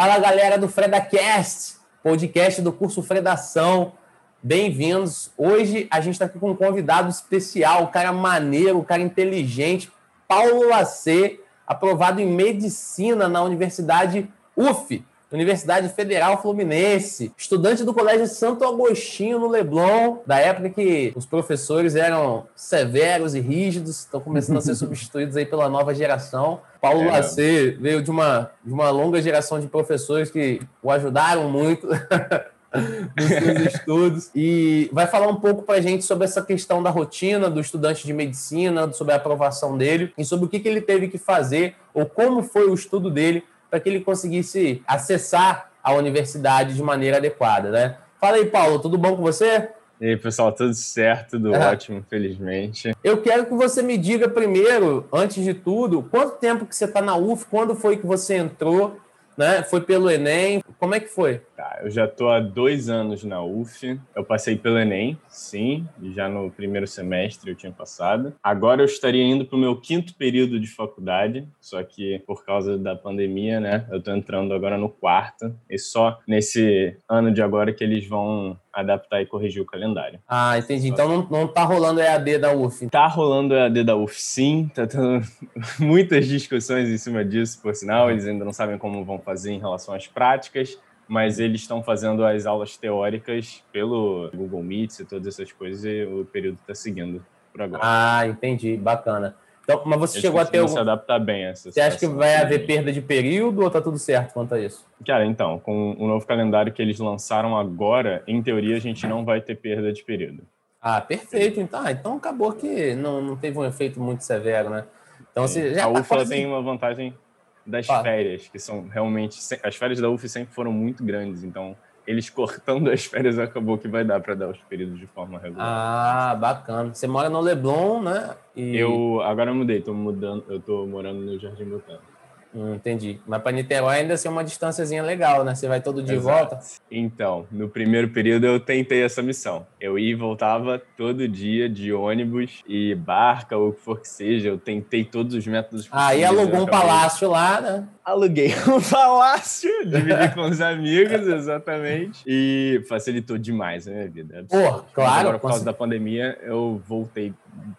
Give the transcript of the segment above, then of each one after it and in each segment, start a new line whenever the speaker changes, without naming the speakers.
Fala galera do FredaCast, podcast do curso Fredação. Bem-vindos. Hoje a gente está aqui com um convidado especial, um cara maneiro, um cara inteligente, Paulo Lacê, aprovado em medicina na Universidade UF, Universidade Federal Fluminense, estudante do Colégio Santo Agostinho no Leblon, da época que os professores eram severos e rígidos, estão começando a ser substituídos aí pela nova geração. Paulo é. Lacê veio de uma, de uma longa geração de professores que o ajudaram muito. nos seus estudos e vai falar um pouco para a gente sobre essa questão da rotina do estudante de medicina, sobre a aprovação dele e sobre o que, que ele teve que fazer ou como foi o estudo dele para que ele conseguisse acessar a universidade de maneira adequada, né? Fala aí, Paulo, tudo bom com você?
E aí, pessoal, tudo certo, tudo é. ótimo, felizmente.
Eu quero que você me diga primeiro, antes de tudo, quanto tempo que você está na UF, quando foi que você entrou, né? Foi pelo Enem, como é que foi?
Tá, eu já estou há dois anos na UF. Eu passei pelo Enem, sim, já no primeiro semestre eu tinha passado. Agora eu estaria indo para o meu quinto período de faculdade, só que por causa da pandemia, né? Eu estou entrando agora no quarto. E só nesse ano de agora que eles vão adaptar e corrigir o calendário.
Ah, entendi. Então não, não tá rolando EAD da UF.
Tá rolando EAD da UF, sim. Tá tendo muitas discussões em cima disso, por sinal. Eles ainda não sabem como vão fazer em relação às práticas mas eles estão fazendo as aulas teóricas pelo Google Meet e todas essas coisas e o período está seguindo por agora.
Ah, entendi, bacana. Então, mas você
eles
chegou a ter algum...
se adaptar bem a essa
Você acha que vai haver perda de período ou tá tudo certo quanto a isso?
Cara, então, com o novo calendário que eles lançaram agora, em teoria a gente não vai ter perda de período.
Ah, perfeito. Então, ah, então acabou que não, não teve um efeito muito severo, né? Então, você já
a tá UFA quase... tem uma vantagem das férias, que são realmente. As férias da UF sempre foram muito grandes, então eles cortando as férias acabou que vai dar para dar os períodos de forma regular.
Ah, bacana. Você mora no Leblon, né?
E... Eu agora eu mudei, tô mudando, eu tô morando no Jardim Botânico.
Hum, entendi. Mas para Niterói ainda assim é uma distânciazinha legal, né? Você vai todo dia e volta?
Então, no primeiro período eu tentei essa missão. Eu ia e voltava todo dia de ônibus e barca ou o que for que seja. Eu tentei todos os métodos
possíveis. Aí alugou um palácio lá, né?
Aluguei um palácio, dividi com os amigos, exatamente. E facilitou demais a minha vida.
Pô, claro.
Agora, por causa da pandemia, eu voltei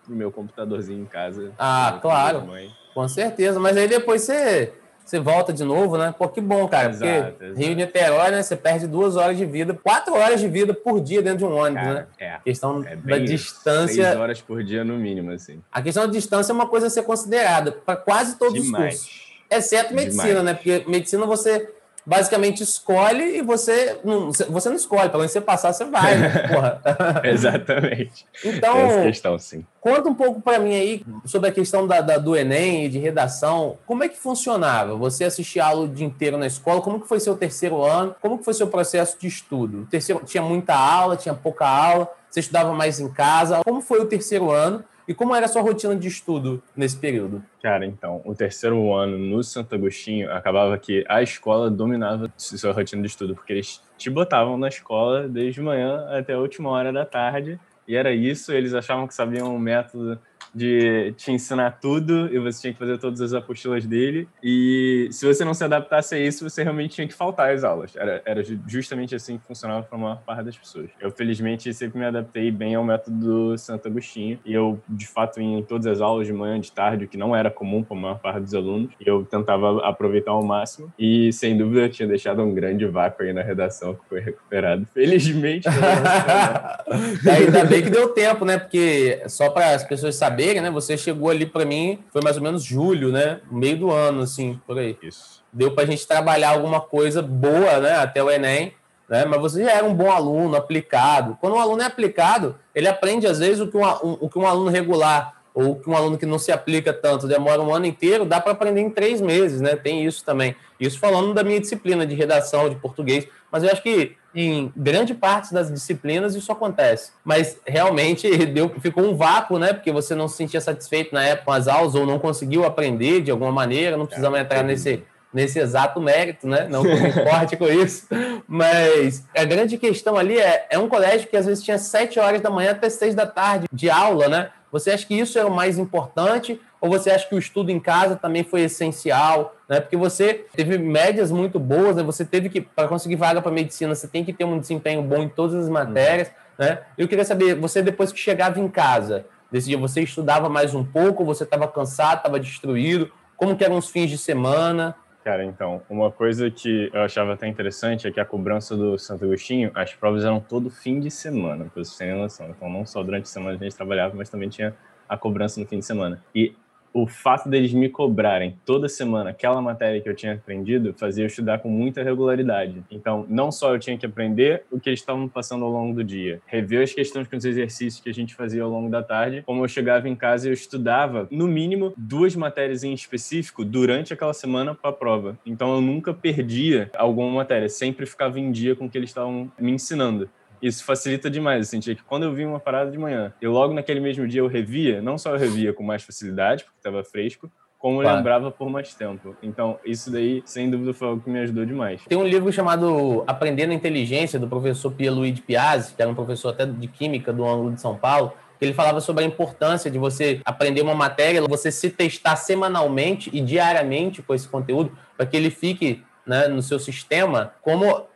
pro meu computadorzinho em casa.
Ah, claro. Com certeza, mas aí depois você, você volta de novo, né? Pô, que bom, cara, exato, porque exato. Rio Niterói, né? Você perde duas horas de vida, quatro horas de vida por dia dentro de um ônibus, cara, né? É. A questão é da distância.
Seis horas por dia no mínimo, assim.
A questão da distância é uma coisa a ser considerada para quase todos Demais. os cursos. Exceto medicina, Demais. né? Porque medicina você basicamente escolhe e você não, você não escolhe, pelo menos você passar, você vai, né?
Exatamente.
Então,
Essa questão, sim.
conta um pouco para mim aí sobre a questão da, da, do Enem e de redação. Como é que funcionava? Você assistia aula o dia inteiro na escola? Como que foi seu terceiro ano? Como que foi seu processo de estudo? O terceiro, tinha muita aula, tinha pouca aula? Você estudava mais em casa? Como foi o terceiro ano? E como era a sua rotina de estudo nesse período?
Cara, então, o terceiro ano no Santo Agostinho acabava que a escola dominava sua rotina de estudo, porque eles te botavam na escola desde manhã até a última hora da tarde, e era isso, eles achavam que sabiam o método de te ensinar tudo e você tinha que fazer todas as apostilas dele. E se você não se adaptasse a isso, você realmente tinha que faltar às aulas. Era, era justamente assim que funcionava para a maior parte das pessoas. Eu, felizmente, sempre me adaptei bem ao método do Santo Agostinho e eu, de fato, ia em todas as aulas de manhã, de tarde, o que não era comum para a maior parte dos alunos. E eu tentava aproveitar ao máximo. E, sem dúvida, eu tinha deixado um grande vácuo aí na redação que foi recuperado. Felizmente.
Ainda bem que deu tempo, né? Porque só para as pessoas saberem saberem, né? Você chegou ali para mim, foi mais ou menos julho, né? Meio do ano, assim, por aí.
Isso.
Deu para a gente trabalhar alguma coisa boa, né? Até o Enem. Né? Mas você já era um bom aluno, aplicado. Quando um aluno é aplicado, ele aprende, às vezes, o que um, um, o que um aluno regular ou que um aluno que não se aplica tanto demora um ano inteiro, dá para aprender em três meses, né? Tem isso também. Isso falando da minha disciplina de redação, de português. Mas eu acho que em grande parte das disciplinas isso acontece. Mas realmente deu, ficou um vácuo, né? Porque você não se sentia satisfeito na época com as aulas ou não conseguiu aprender de alguma maneira, não precisamos é, entrar nesse, nesse exato mérito, né? Não me importe com isso. Mas a grande questão ali é, é um colégio que às vezes tinha sete horas da manhã até seis da tarde de aula, né? Você acha que isso é o mais importante Ou você acha que o estudo em casa também foi essencial? Né? Porque você teve médias muito boas, né? você teve que, para conseguir vaga para medicina, você tem que ter um desempenho bom em todas as matérias. Né? Eu queria saber, você depois que chegava em casa, desse dia, você estudava mais um pouco, você estava cansado, estava destruído? Como que eram os fins de semana?
Cara, então, uma coisa que eu achava até interessante é que a cobrança do Santo Agostinho, as provas eram todo fim de semana, para vocês terem noção. Então, não só durante a semana a gente trabalhava, mas também tinha a cobrança no fim de semana. E o fato deles me cobrarem toda semana aquela matéria que eu tinha aprendido fazia eu estudar com muita regularidade. Então, não só eu tinha que aprender o que eles estavam passando ao longo do dia, rever as questões com os exercícios que a gente fazia ao longo da tarde, como eu chegava em casa e eu estudava, no mínimo, duas matérias em específico durante aquela semana para a prova. Então, eu nunca perdia alguma matéria, sempre ficava em dia com o que eles estavam me ensinando isso facilita demais. Eu sentia que quando eu vi uma parada de manhã, eu logo naquele mesmo dia eu revia, não só eu revia com mais facilidade, porque estava fresco, como claro. lembrava por mais tempo. Então, isso daí, sem dúvida, foi algo que me ajudou demais.
Tem um livro chamado Aprendendo a Inteligência, do professor Pierluigi Piazzi, que era um professor até de Química do ângulo de São Paulo, que ele falava sobre a importância de você aprender uma matéria, você se testar semanalmente e diariamente com esse conteúdo, para que ele fique né, no seu sistema como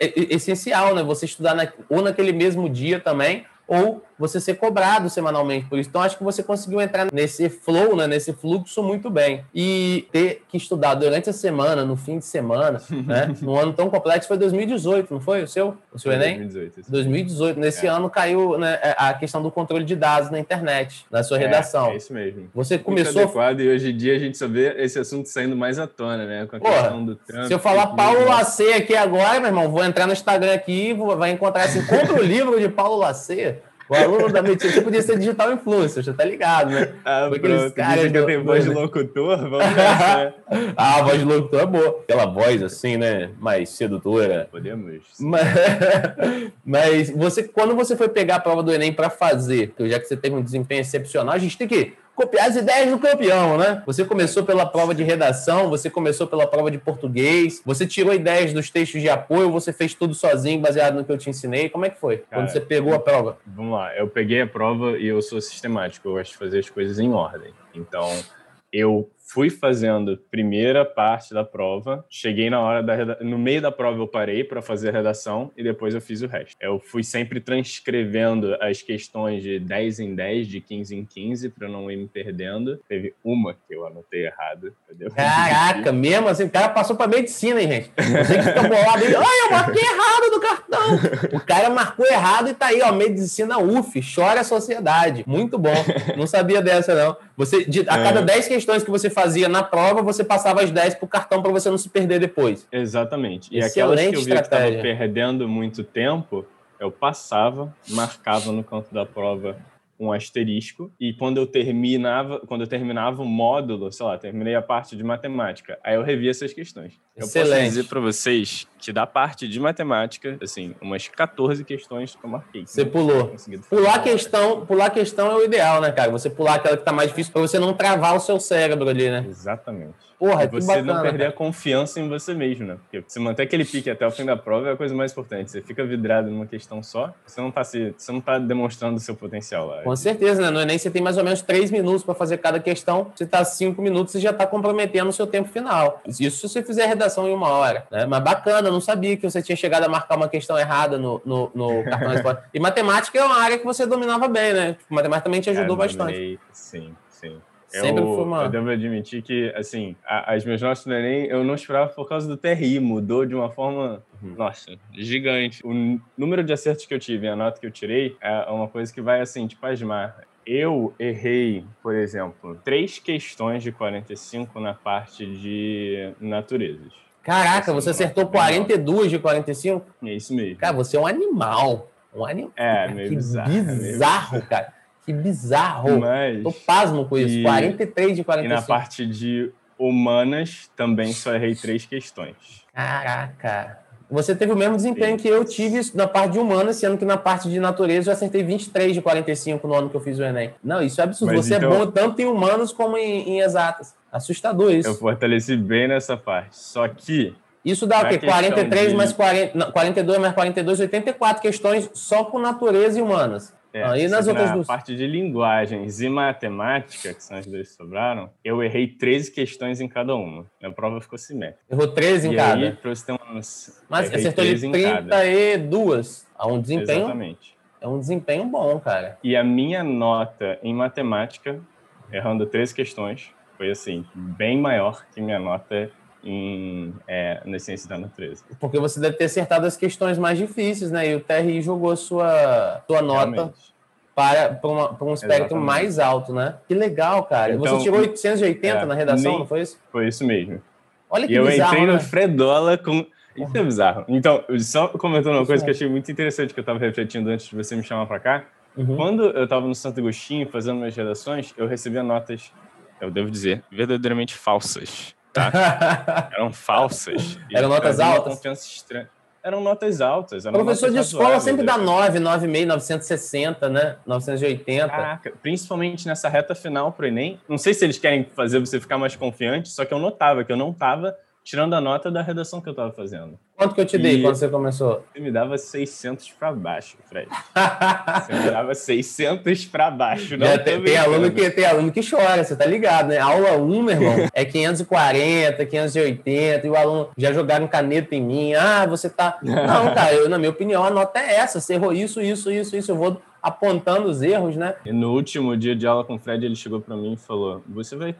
essencial, né? Você estudar na, ou naquele mesmo dia também, ou você ser cobrado semanalmente por isso. Então, acho que você conseguiu entrar nesse flow, né, nesse fluxo muito bem. E ter que estudar durante a semana, no fim de semana, né, num ano tão complexo, foi 2018, não foi o seu? O seu Enem? 2018. 2018. Nesse é. ano caiu né, é, a questão do controle de dados na internet, na sua é, redação. É,
é isso mesmo.
Você começou...
Muito adequado, e hoje em dia a gente só vê esse assunto saindo mais à tona, né, com a
Porra, questão do Trump. Se eu falar Paulo Lacê aqui agora, meu irmão, vou entrar no Instagram aqui e vai encontrar assim, compra o livro de Paulo Lacê. O aluno da medicina, você podia ser digital influencer, já tá ligado, né?
Ah, pronto. Caras que eu tenho voz de locutor, vamos nessa,
Ah, a voz de locutor é boa. Aquela voz assim, né? Mais sedutora.
Podemos.
Mas, mas você, quando você foi pegar a prova do Enem para fazer, já que você teve um desempenho excepcional, a gente tem que copiar as ideias do campeão, né? Você começou pela prova de redação, você começou pela prova de português, você tirou ideias dos textos de apoio, você fez tudo sozinho, baseado no que eu te ensinei. Como é que foi? Cara, quando você pegou a prova?
Vamos lá, eu peguei a prova e eu sou sistemático, eu gosto de fazer as coisas em ordem. Então, eu fui fazendo primeira parte da prova, cheguei na hora da no meio da prova eu parei para fazer a redação e depois eu fiz o resto. Eu fui sempre transcrevendo as questões de 10 em 10, de 15 em 15 para não ir me perdendo. Teve uma que eu anotei errado?
Caraca, mesmo assim, o cara passou para medicina, hein, gente? Você que fica bolado aí, ai, eu marquei errado do cartão. O cara marcou errado e tá aí, ó, medicina UF, chora a sociedade. Muito bom. Não sabia dessa não. Você a cada 10 é. questões que você faz fazia na prova, você passava as 10 para o cartão para você não se perder depois.
Exatamente. E Excelente aquelas que eu vi estratégia. que estava perdendo muito tempo, eu passava, marcava no canto da prova um asterisco e quando eu terminava, quando eu terminava o módulo, sei lá, terminei a parte de matemática, aí eu revia essas questões. Excelente. Eu posso dizer para vocês que da parte de matemática, assim, umas 14 questões que eu marquei.
Você pulou. Pular questão, pular questão é o ideal, né, cara? Você pular aquela que tá mais difícil para você não travar o seu cérebro ali, né?
Exatamente.
Porra,
e você bacana, não perder cara. a confiança em você mesmo, né? Porque você manter aquele pique até o fim da prova é a coisa mais importante. Você fica vidrado numa questão só, você não tá, se, você não tá demonstrando o seu potencial lá.
Com certeza, né? No Enem você tem mais ou menos três minutos para fazer cada questão. Você tá cinco minutos, você já tá comprometendo o seu tempo final. Isso se você fizer a redação em uma hora, né? Mas bacana, eu não sabia que você tinha chegado a marcar uma questão errada no, no, no cartão esporte. E matemática é uma área que você dominava bem, né? Tipo, matemática também te ajudou é, bastante.
Sim, sim.
Sempre eu, foi uma...
eu devo admitir que, assim, a, as minhas notas do Enem eu não esperava por causa do TRI, mudou de uma forma, uhum. nossa, gigante. O número de acertos que eu tive e a nota que eu tirei é uma coisa que vai, assim, te pasmar. Eu errei, por exemplo, três questões de 45 na parte de naturezas.
Caraca, você acertou 42 de 45?
É isso mesmo.
Cara, você é um animal. Um animal.
É, meio
que
bizarro.
Bizarro, meio... cara. Que bizarro. Mas... Tô pasmo com isso. E... 43 de 45.
E na parte de humanas, também só errei três questões.
Caraca. Você teve o mesmo desempenho que eu tive na parte de humanas, sendo que na parte de natureza eu acertei 23 de 45 no ano que eu fiz o Enem. Não, isso é absurdo. Mas Você é então... é bom tanto em humanos como em, em exatas. Assustador isso.
Eu fortaleci bem nessa parte. Só que
isso dá o quê? 43 de... mais 40, não, 42 mais 42, 84 questões só com natureza e humanas.
É, ah, e nas outras na duas? parte de linguagens e matemática, que são as duas que sobraram, eu errei 13 questões em cada uma. A prova ficou simétrica.
Errou 13 em e cada?
Aí, pra você ter umas,
Mas acertou de 32. É um desempenho... Exatamente. É um desempenho bom, cara.
E a minha nota em matemática, errando 13 questões, foi assim, bem maior que minha nota em, é, na ciência da natureza.
Porque você deve ter acertado as questões mais difíceis, né? E o TRI jogou sua, sua nota para, para, uma, para, um espectro Exatamente. mais alto, né? Que legal, cara. Então, você tirou 880 é, na redação, nem, não foi isso?
Foi isso mesmo.
Olha que
e
bizarro,
eu entrei
né?
no Fredola com... Isso é bizarro. Então, só comentando uma coisa que eu achei muito interessante que eu estava refletindo antes de você me chamar para cá. Uhum. Quando eu estava no Santo Agostinho fazendo minhas redações, eu recebia notas, eu devo dizer, verdadeiramente falsas tá? Eram falsas.
Eram notas altas?
Confiança estranha. Eram notas altas. Eram
Professor notas de escola sempre dá 9, 9,5, 960, né? 980. Caraca,
principalmente nessa reta final pro Enem. Não sei se eles querem fazer você ficar mais confiante, só que eu notava que eu não estava tirando a nota da redação que eu estava fazendo.
Quanto que eu te dei e quando você começou?
Você me dava 600 para baixo, Fred. você me dava 600 para baixo. Não
tem, tem, aluno que, tem aluno que chora, você tá ligado, né? Aula 1, meu irmão, é 540, 580, e o aluno já jogaram caneta em mim. Ah, você tá... Não, cara, eu, na minha opinião, a nota é essa. Você errou isso, isso, isso, isso. Eu vou apontando os erros, né?
E no último dia de aula com o Fred, ele chegou para mim e falou, você vai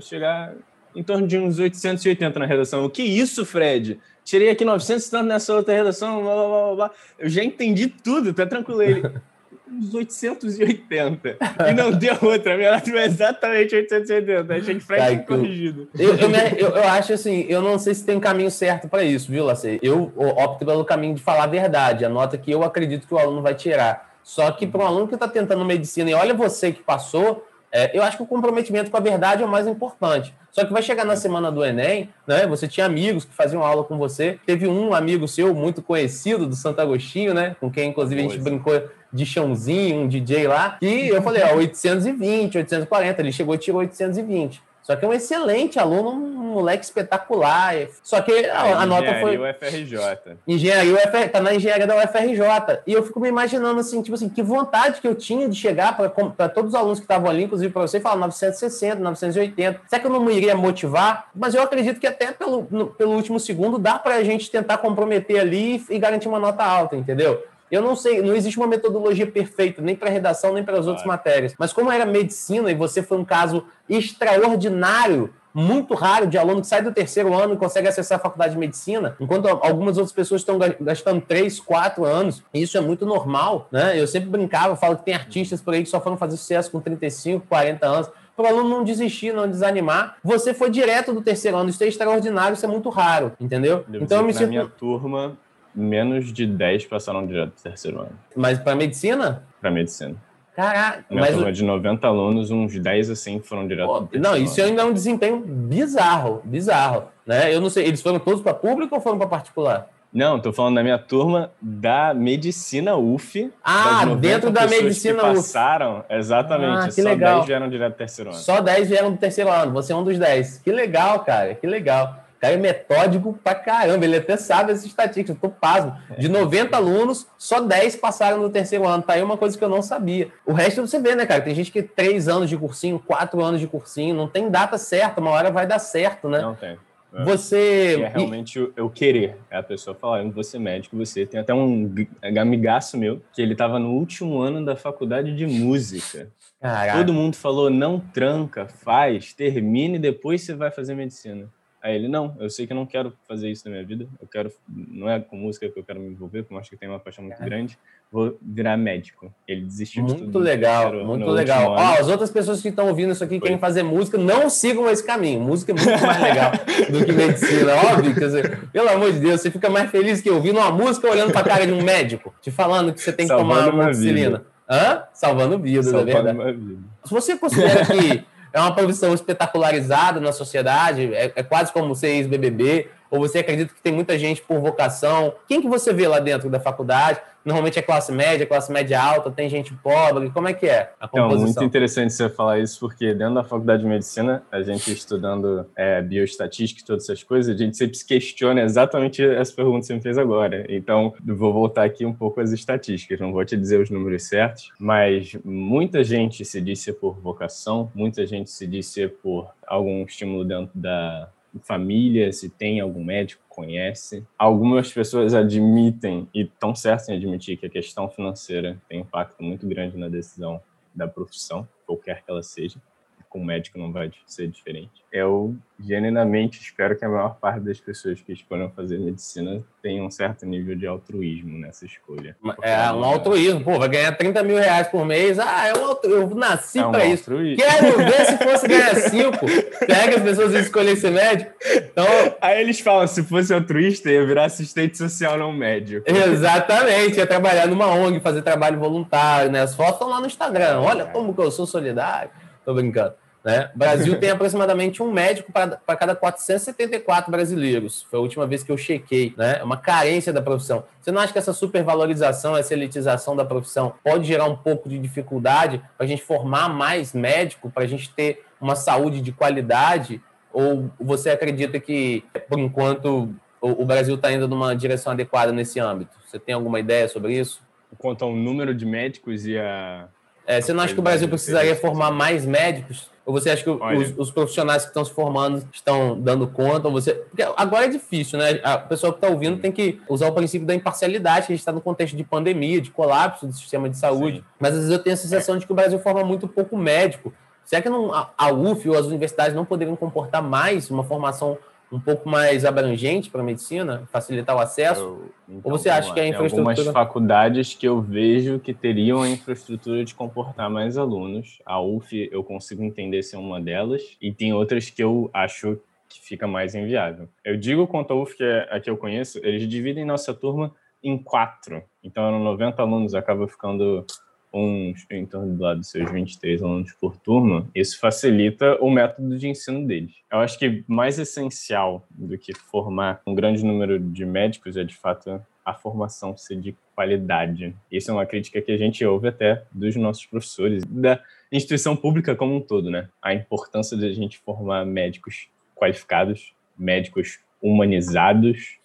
chegar em torno de uns 880 na redação. O que isso, Fred? Tirei aqui 900 e tanto nessa outra redação, blá, blá, blá, blá. Eu já entendi tudo, tá tranquilo. Ele, uns 880. E não deu outra. A minha nota foi exatamente 880. Achei que Fred tinha corrigido.
Eu, eu, eu, eu, acho assim, eu não sei se tem um caminho certo para isso, viu, Lacei? Eu opto pelo caminho de falar a verdade, a nota que eu acredito que o aluno vai tirar. Só que para um aluno que está tentando medicina e olha você que passou, é, eu acho que o comprometimento com a verdade é o mais importante. Só que vai chegar na semana do Enem, né? Você tinha amigos que faziam aula com você. Teve um amigo seu muito conhecido do Santo Agostinho, né? Com quem, inclusive, pois. a gente brincou de chãozinho, um DJ lá. E eu falei, ó, 820, 840. Ele chegou e tirou 820. Só que é um excelente aluno, um moleque espetacular. Só que a, a nota foi.
UFRJ.
Engenharia UFRJ. Tá na engenharia da UFRJ. E eu fico me imaginando assim, tipo assim, que vontade que eu tinha de chegar para todos os alunos que estavam ali, inclusive para você, falar 960, 980. Será que eu não me iria motivar? Mas eu acredito que até pelo, no, pelo último segundo dá para a gente tentar comprometer ali e garantir uma nota alta, entendeu? Eu não sei, não existe uma metodologia perfeita, nem para redação, nem para as outras matérias. Mas como era medicina e você foi um caso extraordinário, muito raro de aluno que sai do terceiro ano e consegue acessar a faculdade de medicina, enquanto algumas outras pessoas estão gastando três, quatro anos. E isso é muito normal, né? Eu sempre brincava, falo que tem artistas por aí que só foram fazer sucesso com 35, 40 anos para o aluno não desistir, não desanimar. Você foi direto do terceiro ano, isso é extraordinário, isso é muito raro, entendeu?
Devo então eu me sinto. minha turma, menos de 10 passaram direto do terceiro ano.
Mas para medicina?
Para medicina.
Caraca,
Na mas turma de 90 alunos, uns 10 assim foram direto. Oh,
não, isso ainda é um desempenho bizarro, bizarro, né? Eu não sei, eles foram todos para público ou foram para particular?
Não, tô falando da minha turma da medicina UF.
Ah, dentro da medicina
que UF. passaram, exatamente. Ah, que
só legal.
10 vieram direto do terceiro ano.
Só 10 vieram do terceiro ano. Você é um dos 10. Que legal, cara. Que legal cara é metódico pra caramba, ele até sabe as estatísticas, eu tô pasmo. De 90 alunos, só 10 passaram no terceiro ano. Tá aí uma coisa que eu não sabia. O resto você vê, né, cara? Tem gente que 3 anos de cursinho, 4 anos de cursinho, não tem data certa, uma hora vai dar certo, né?
Não tem.
É. Você.
é realmente o eu querer. É a pessoa falando, você é médico, você tem até um amigaço meu, que ele estava no último ano da faculdade de música. Caraca. Todo mundo falou: não tranca, faz, termine e depois você vai fazer medicina. Aí ele, não, eu sei que eu não quero fazer isso na minha vida, eu quero, não é com música que eu quero me envolver, porque eu acho que tem uma paixão muito grande, vou virar médico. Ele desistiu
muito de tudo. Legal, muito legal, Ó, as outras pessoas que estão ouvindo isso aqui, querem fazer música, não sigam esse caminho. Música é muito mais legal do que medicina, óbvio. Quer dizer, pelo amor de Deus, você fica mais feliz que ouvindo uma música olhando para a cara de um médico, te falando que você tem que Salvando tomar amoxicilina. Hã? Salvando vidas, é Salvando é verdade. Vida. Se você considera que é uma profissão espetacularizada na sociedade, é, é quase como ser ex-BBB. Ou você acredita que tem muita gente por vocação? Quem que você vê lá dentro da faculdade? Normalmente é classe média, classe média alta, tem gente pobre. Como é que é
a composição? Então, muito interessante você falar isso, porque dentro da faculdade de medicina, a gente estudando é, bioestatística e todas essas coisas, a gente sempre se questiona exatamente as perguntas que você me fez agora. Então, vou voltar aqui um pouco às estatísticas, não vou te dizer os números certos, mas muita gente se disse por vocação, muita gente se disse por algum estímulo dentro da família, se tem algum médico conhece. Algumas pessoas admitem e estão certas em admitir que a questão financeira tem impacto muito grande na decisão da profissão, qualquer que ela seja com médico não vai ser diferente. Eu genuinamente espero que a maior parte das pessoas que escolham fazer medicina tenham um certo nível de altruísmo nessa escolha.
É um altruísmo, pô, vai ganhar 30 mil reais por mês. Ah, eu, eu nasci é um para isso. Quero ver se fosse ganhar 5. Pega as pessoas e escolher ser médico. Então...
Aí eles falam: se fosse altruísta, ia virar assistente social, não médico.
Exatamente, ia trabalhar numa ONG, fazer trabalho voluntário, né? As fotos estão lá no Instagram. Olha como que eu sou solidário. Tô brincando. Né? Brasil tem aproximadamente um médico para cada 474 brasileiros. Foi a última vez que eu chequei. Né? É uma carência da profissão. Você não acha que essa supervalorização, essa elitização da profissão pode gerar um pouco de dificuldade para a gente formar mais médico, para a gente ter uma saúde de qualidade? Ou você acredita que, por enquanto, o Brasil está indo numa direção adequada nesse âmbito? Você tem alguma ideia sobre isso?
Quanto ao número de médicos e a.
É, você não acha que o Brasil precisaria formar mais médicos ou você acha que os, os, profissionais que estão se formando estão dando conta? Ou você... Porque agora é difícil, né? A pessoa que está ouvindo tem que usar o princípio da imparcialidade, que a gente está no contexto de pandemia, de colapso do sistema de saúde. Sim. Mas às vezes eu tenho a sensação de que o Brasil forma muito pouco médico. Será que não, a UF ou as universidades não poderiam comportar mais uma formação um pouco mais abrangente para a medicina, facilitar o acesso? Eu, então, Ou você acha que a infraestrutura...
Tem algumas faculdades que eu vejo que teriam a infraestrutura de comportar mais alunos. A UF eu consigo entender ser uma delas, e tem outras que eu acho que fica mais inviável. Eu digo quanto a UF, que é a que eu conheço, eles dividem nossa turma em quatro. Então, eram 90 alunos, acaba ficando uns em torno do lado dos seus 23 alunos por turma, isso facilita o método de ensino deles. Eu acho que mais essencial do que formar um grande número de médicos é, de fato, a formação ser de qualidade. Isso é uma crítica que a gente ouve até dos nossos professores, da instituição pública como um todo, né? A importância de a gente formar médicos qualificados, médicos humanizados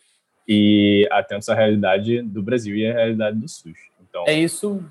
e atentos à realidade do Brasil e à realidade do SUS.
Então, é isso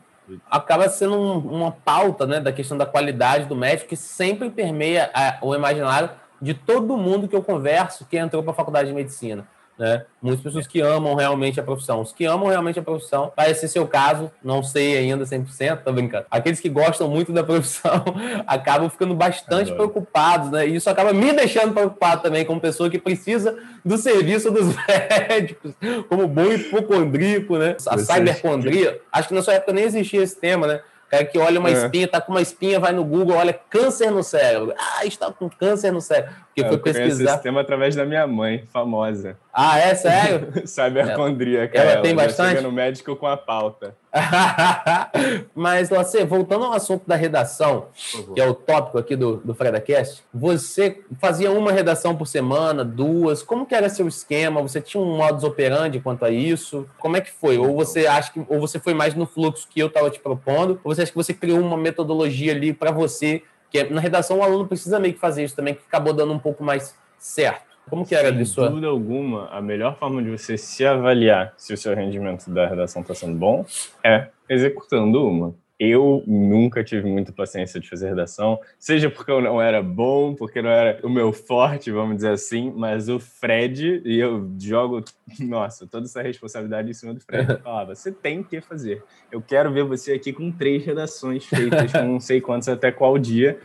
acaba sendo um, uma pauta né, da questão da qualidade do médico que sempre permeia a, o imaginário de todo mundo que eu converso que entrou para a faculdade de medicina. Né? Muitas pessoas que amam realmente a profissão. Os que amam realmente a profissão, parece ser seu caso, não sei ainda 100%, tô brincando. Aqueles que gostam muito da profissão acabam ficando bastante Adoro. preocupados, né? E isso acaba me deixando preocupado também, como pessoa que precisa do serviço dos médicos, como bom hipocondríaco, né? A cybercondria. Acho que na sua época nem existia esse tema, né? cara que olha uma é. espinha, tá com uma espinha, vai no Google, olha câncer no cérebro. Ah, está com câncer no cérebro.
Porque é, foi pesquisar. esse tema através da minha mãe, famosa.
Ah, é sério?
Sabe a condríaca.
Ela, ela tem bastante. Chega
no médico com a pauta.
Mas, você, voltando ao assunto da redação, que é o tópico aqui do, do FredaCast, você fazia uma redação por semana, duas, como que era seu esquema? Você tinha um modus operandi quanto a isso? Como é que foi? Ou você acha que, ou você foi mais no fluxo que eu estava te propondo, ou você acha que você criou uma metodologia ali para você, que é, na redação o aluno precisa meio que fazer isso também, que acabou dando um pouco mais certo? Como que era
Sem
disso? Sem
dúvida alguma, a melhor forma de você se avaliar se o seu rendimento da redação está sendo bom é executando uma. Eu nunca tive muita paciência de fazer redação, seja porque eu não era bom, porque não era o meu forte, vamos dizer assim, mas o Fred, e eu jogo, nossa, toda essa responsabilidade em cima do Fred, eu falava, você tem que fazer. Eu quero ver você aqui com três redações feitas com não sei quantos até qual dia,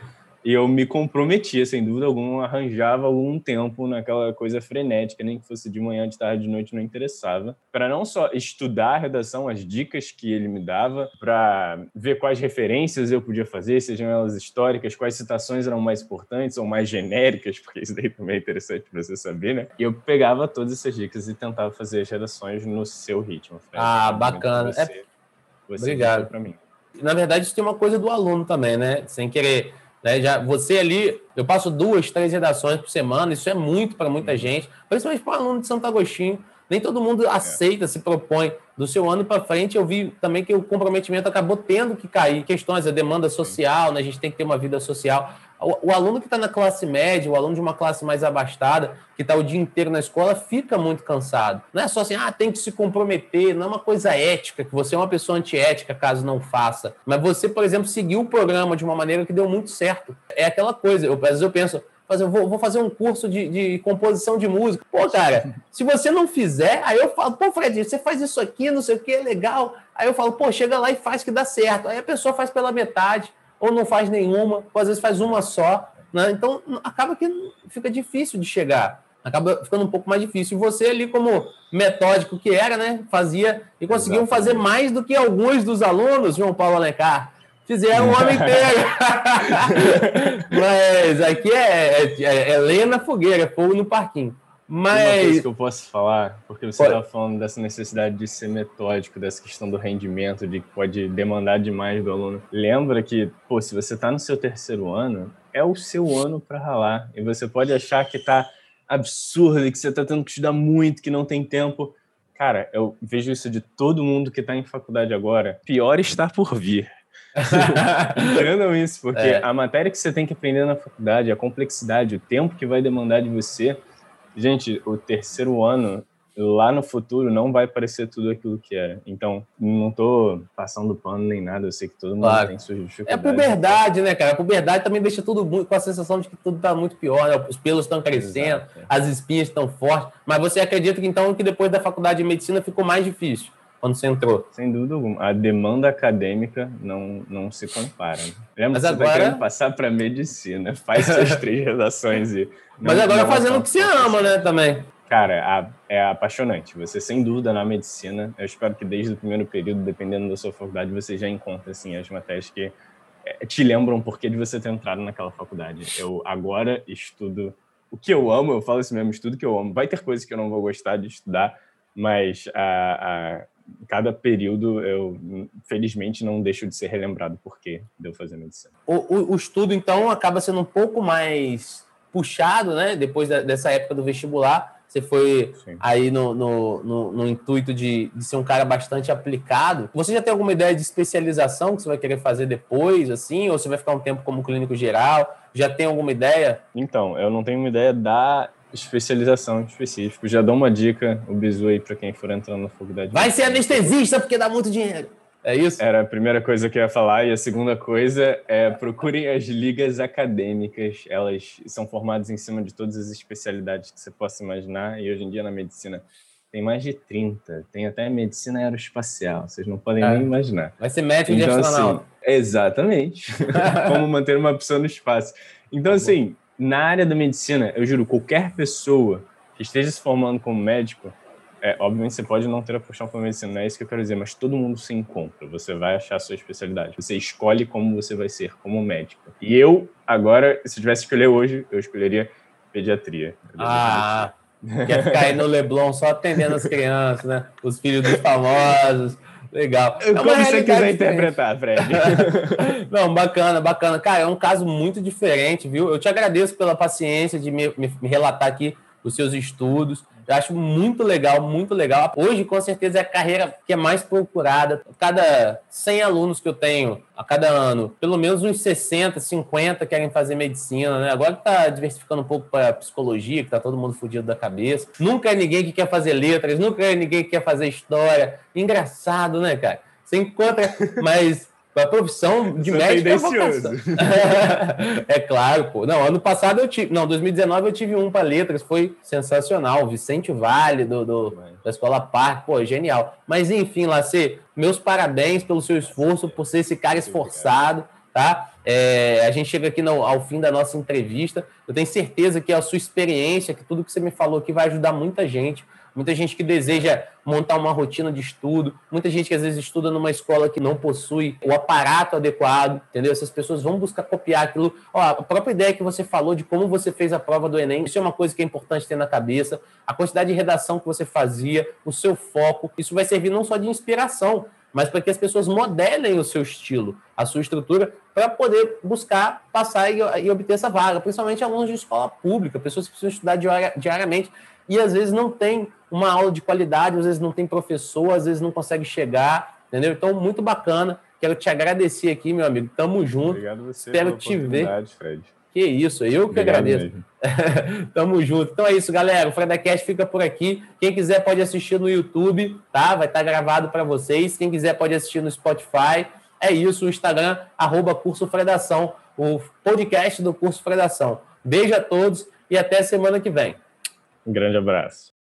e eu me comprometia, sem dúvida alguma, arranjava algum tempo naquela coisa frenética, nem que fosse de manhã, de tarde, de noite, não interessava, para não só estudar a redação, as dicas que ele me dava, para ver quais referências eu podia fazer, sejam elas históricas, quais citações eram mais importantes ou mais genéricas, porque isso daí também é interessante para você saber, né? E eu pegava todas essas dicas e tentava fazer as redações no seu ritmo.
Ah, bacana. Você, é... você Obrigado.
para mim.
Na verdade, isso tem uma coisa do aluno também, né? Sem querer Né? Já, você ali, eu passo duas, três redações por semana, isso é muito para muita uhum. gente, principalmente para aluno de Santo Agostinho. Nem todo mundo é. aceita, se propõe. Do seu ano para frente, eu vi também que o comprometimento acabou tendo que cair. Questões, a demanda social, né? a gente tem que ter uma vida social. O, o aluno que está na classe média, o aluno de uma classe mais abastada, que está o dia inteiro na escola, fica muito cansado. Não é só assim, ah, tem que se comprometer, não é uma coisa ética, que você é uma pessoa antiética caso não faça. Mas você, por exemplo, seguiu o programa de uma maneira que deu muito certo. É aquela coisa, eu, às vezes eu penso, fazer, vou, vou fazer um curso de, de, composição de música. Pô, cara, se você não fizer, aí eu falo, pô, Fred, você faz isso aqui, não sei o que, é legal. Aí eu falo, pô, chega lá e faz que dá certo. Aí a pessoa faz pela metade, ou não faz nenhuma, ou às vezes faz uma só. Né? Então acaba que fica difícil de chegar. Acaba ficando um pouco mais difícil. E você ali, como metódico que era, né? Fazia e conseguiu fazer mais do que alguns dos alunos, João Paulo Alencar Fizeram o ano inteiro. Mas aqui é, é, é, é lenha na fogueira, é fogo no parquinho. Mas... Uma
coisa que eu posso falar, porque você estava falando dessa necessidade de ser metódico, dessa questão do rendimento, de que pode demandar demais do aluno. Lembra que, pô, se você está no seu terceiro ano, é o seu ano para ralar. E você pode achar que está absurdo, que você está tendo que estudar muito, que não tem tempo. Cara, eu vejo isso de todo mundo que está em faculdade agora. Pior está por vir. Entendam isso, porque é. a matéria que você tem que aprender na faculdade, a complexidade, o tempo que vai demandar de você. Gente, o terceiro ano, lá no futuro, não vai parecer tudo aquilo que era. Então, não tô passando pano nem nada, eu sei que todo mundo claro. tem suas dificuldades.
É a puberdade, né, cara? A puberdade também deixa tudo com a sensação de que tudo tá muito pior, né? Os pelos estão crescendo, Exato. as espinhas estão fortes. Mas você acredita que então que depois da faculdade de medicina ficou mais difícil? Quando você entrou?
Sem dúvida alguma. A demanda acadêmica não, não se compara. Né? Lembra Mas que agora... você está querendo passar para medicina. Faz suas três redações e...
Não, Mas agora fazendo o que você ama, né, também.
Cara, é apaixonante. Você, sem dúvida, na medicina, eu espero que desde o primeiro período, dependendo da sua faculdade, você já encontre, assim, as matérias que é, te lembram por que de você ter entrado naquela faculdade. Eu agora estudo o que eu amo, eu falo isso mesmo, estudo que eu amo. Vai ter coisas que eu não vou gostar de estudar, mas a cada período eu, felizmente, não deixo de ser relembrado porque deu fazer medicina.
O, o, o, estudo, então, acaba sendo um pouco mais puxado, né? Depois da, dessa época do vestibular, você foi Sim. aí no, no, no, no intuito de, de, ser um cara bastante aplicado. Você já tem alguma ideia de especialização que você vai querer fazer depois, assim? Ou você vai ficar um tempo como clínico geral? Já tem alguma ideia?
Então, eu não tenho uma ideia da especialização específica. Já dou uma dica, o bizu aí para quem for entrando na faculdade.
Vai ser anestesista porque dá muito dinheiro. É isso?
Era a primeira coisa que eu ia falar. E a segunda coisa é procurem as ligas acadêmicas. Elas são formadas em cima de todas as especialidades que você possa imaginar. E hoje em dia na medicina tem mais de 30. Tem até medicina aeroespacial. Vocês não podem é. nem imaginar.
Vai ser médico então, de astronauta.
Assim, exatamente. Como manter uma pessoa no espaço. Então, tá assim, na área da medicina, eu juro, qualquer pessoa que esteja se formando como médico, é, obviamente você pode não ter a paixão pela medicina, não é isso que eu quero dizer, mas todo mundo se encontra, você vai achar a sua especialidade, você escolhe como você vai ser como médico. E eu, agora, se tivesse que escolher hoje, eu escolheria pediatria.
Ah, quer ficar aí no Leblon só atendendo as crianças, né? Os filhos dos famosos. Legal.
É Como você quiser interpretar, Fred.
Não, bacana, bacana. Cara, é um caso muito diferente, viu? Eu te agradeço pela paciência de me, me, me relatar aqui os seus estudos. Eu acho muito legal, muito legal. Hoje, com certeza, é a carreira que é mais procurada. Cada 100 alunos que eu tenho a cada ano, pelo menos uns 60, 50 querem fazer medicina, né? Agora está diversificando um pouco para psicologia, que está todo mundo fudido da cabeça. Nunca é ninguém que quer fazer letras, nunca é ninguém que quer fazer história. Engraçado, né, cara? Você encontra, mas a profissão de Você médico é vocação. é claro, pô. Não, ano passado eu tive. Não, 2019 eu tive um para letras, foi sensacional. Vicente Vale, do, do da Escola Parque, pô, genial. Mas enfim, Lacê, meus parabéns pelo seu esforço, por ser esse cara esforçado, tá? É, a gente chega aqui no, ao fim da nossa entrevista. Eu tenho certeza que a sua experiência, que tudo que você me falou aqui vai ajudar muita gente muita gente que deseja montar uma rotina de estudo, muita gente que às vezes estuda numa escola que não possui o aparato adequado, entendeu? Essas pessoas vão buscar copiar aquilo. Ó, a própria ideia que você falou de como você fez a prova do Enem, isso é uma coisa que é importante ter na cabeça. A quantidade de redação que você fazia, o seu foco, isso vai servir não só de inspiração, mas para que as pessoas modelem o seu estilo, a sua estrutura, para poder buscar passar e, e, obter essa vaga, principalmente alunos de escola pública, pessoas que precisam estudar diariamente e às vezes não tem uma aula de qualidade, às vezes não tem professor, às vezes não consegue chegar, entendeu? Então, muito bacana. Quero te agradecer aqui, meu amigo. Tamo junto.
Obrigado você
Espero te ver.
Fred.
Que isso, eu que Obrigado agradeço. Tamo junto. Então é isso, galera. O Fredacast fica por aqui. Quem quiser pode assistir no YouTube, tá? Vai estar tá gravado para vocês. Quem quiser pode assistir no Spotify. É isso, o Instagram, arroba Curso Fredação, o podcast do Curso Fredação. Beijo a todos e até semana que vem.
Um grande abraço.